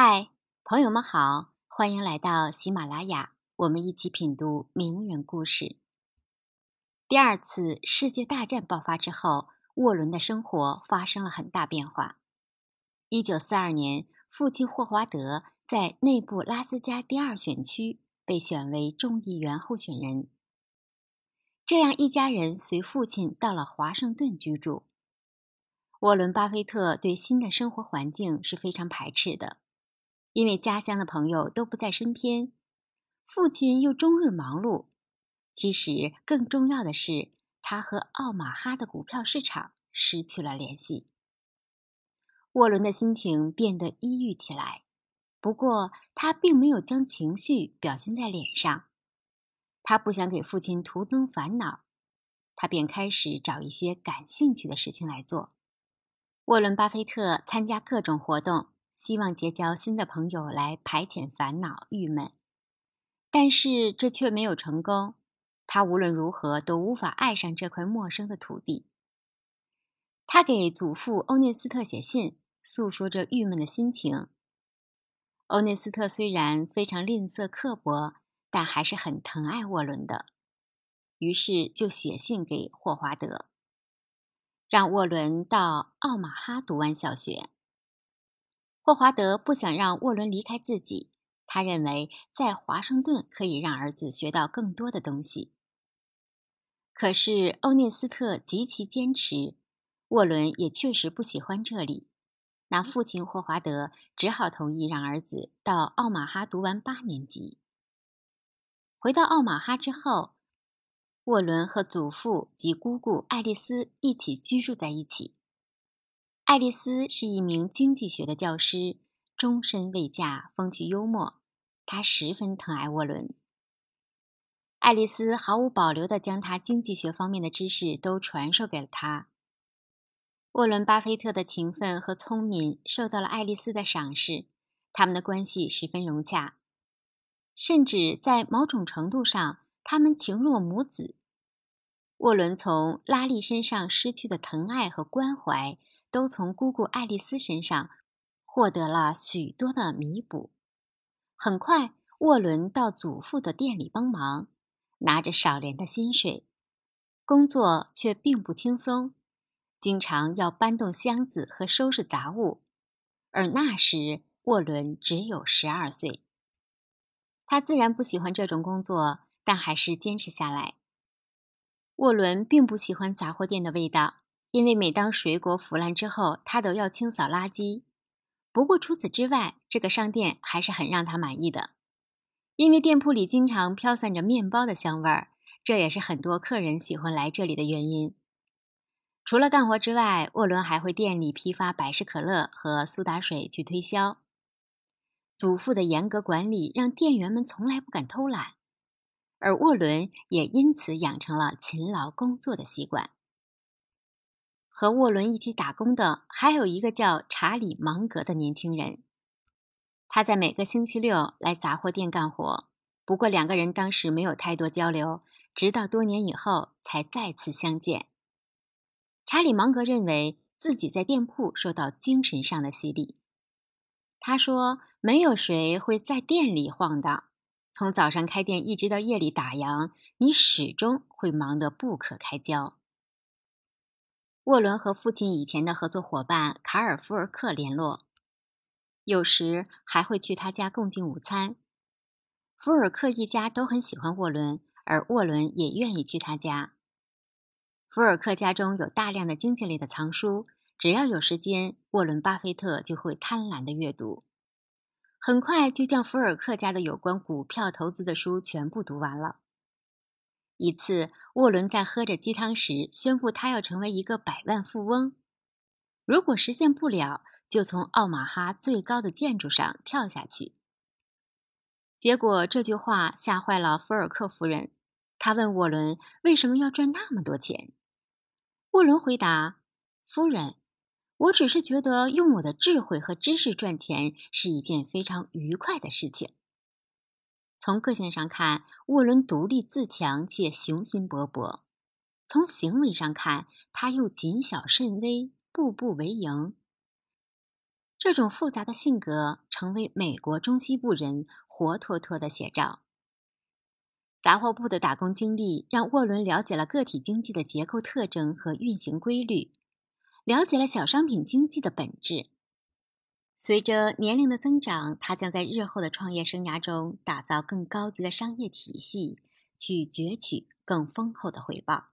嗨，朋友们好，欢迎来到喜马拉雅，我们一起品读名人故事。第二次世界大战爆发之后，沃伦的生活发生了很大变化。一九四二年，父亲霍华德在内布拉斯加第二选区被选为众议员候选人。这样一家人随父亲到了华盛顿居住。沃伦·巴菲特对新的生活环境是非常排斥的。因为家乡的朋友都不在身边，父亲又终日忙碌。其实更重要的是，他和奥马哈的股票市场失去了联系。沃伦的心情变得抑郁起来，不过他并没有将情绪表现在脸上。他不想给父亲徒增烦恼，他便开始找一些感兴趣的事情来做。沃伦·巴菲特参加各种活动。希望结交新的朋友来排遣烦恼、郁闷，但是这却没有成功。他无论如何都无法爱上这块陌生的土地。他给祖父欧内斯特写信，诉说着郁闷的心情。欧内斯特虽然非常吝啬刻薄，但还是很疼爱沃伦的，于是就写信给霍华德，让沃伦到奥马哈读完小学。霍华德不想让沃伦离开自己，他认为在华盛顿可以让儿子学到更多的东西。可是欧涅斯特极其坚持，沃伦也确实不喜欢这里，那父亲霍华德只好同意让儿子到奥马哈读完八年级。回到奥马哈之后，沃伦和祖父及姑姑爱丽丝一起居住在一起。爱丽丝是一名经济学的教师，终身未嫁，风趣幽默。她十分疼爱沃伦。爱丽丝毫无保留地将她经济学方面的知识都传授给了他。沃伦·巴菲特的勤奋和聪明受到了爱丽丝的赏识，他们的关系十分融洽，甚至在某种程度上，他们情若母子。沃伦从拉力身上失去的疼爱和关怀。都从姑姑爱丽丝身上获得了许多的弥补。很快，沃伦到祖父的店里帮忙，拿着少廉的薪水，工作却并不轻松，经常要搬动箱子和收拾杂物。而那时，沃伦只有十二岁，他自然不喜欢这种工作，但还是坚持下来。沃伦并不喜欢杂货店的味道。因为每当水果腐烂之后，他都要清扫垃圾。不过除此之外，这个商店还是很让他满意的，因为店铺里经常飘散着面包的香味儿，这也是很多客人喜欢来这里的原因。除了干活之外，沃伦还会店里批发百事可乐和苏打水去推销。祖父的严格管理让店员们从来不敢偷懒，而沃伦也因此养成了勤劳工作的习惯。和沃伦一起打工的还有一个叫查理·芒格的年轻人，他在每个星期六来杂货店干活。不过两个人当时没有太多交流，直到多年以后才再次相见。查理·芒格认为自己在店铺受到精神上的洗礼。他说：“没有谁会在店里晃荡，从早上开店一直到夜里打烊，你始终会忙得不可开交。”沃伦和父亲以前的合作伙伴卡尔·福尔克联络，有时还会去他家共进午餐。福尔克一家都很喜欢沃伦，而沃伦也愿意去他家。福尔克家中有大量的经济类的藏书，只要有时间，沃伦·巴菲特就会贪婪的阅读，很快就将福尔克家的有关股票投资的书全部读完了。一次，沃伦在喝着鸡汤时宣布，他要成为一个百万富翁。如果实现不了，就从奥马哈最高的建筑上跳下去。结果这句话吓坏了福尔克夫人，她问沃伦为什么要赚那么多钱。沃伦回答：“夫人，我只是觉得用我的智慧和知识赚钱是一件非常愉快的事情。”从个性上看，沃伦独立自强且雄心勃勃；从行为上看，他又谨小慎微，步步为营。这种复杂的性格成为美国中西部人活脱脱的写照。杂货铺的打工经历让沃伦了解了个体经济的结构特征和运行规律，了解了小商品经济的本质。随着年龄的增长，他将在日后的创业生涯中打造更高级的商业体系，去攫取更丰厚的回报。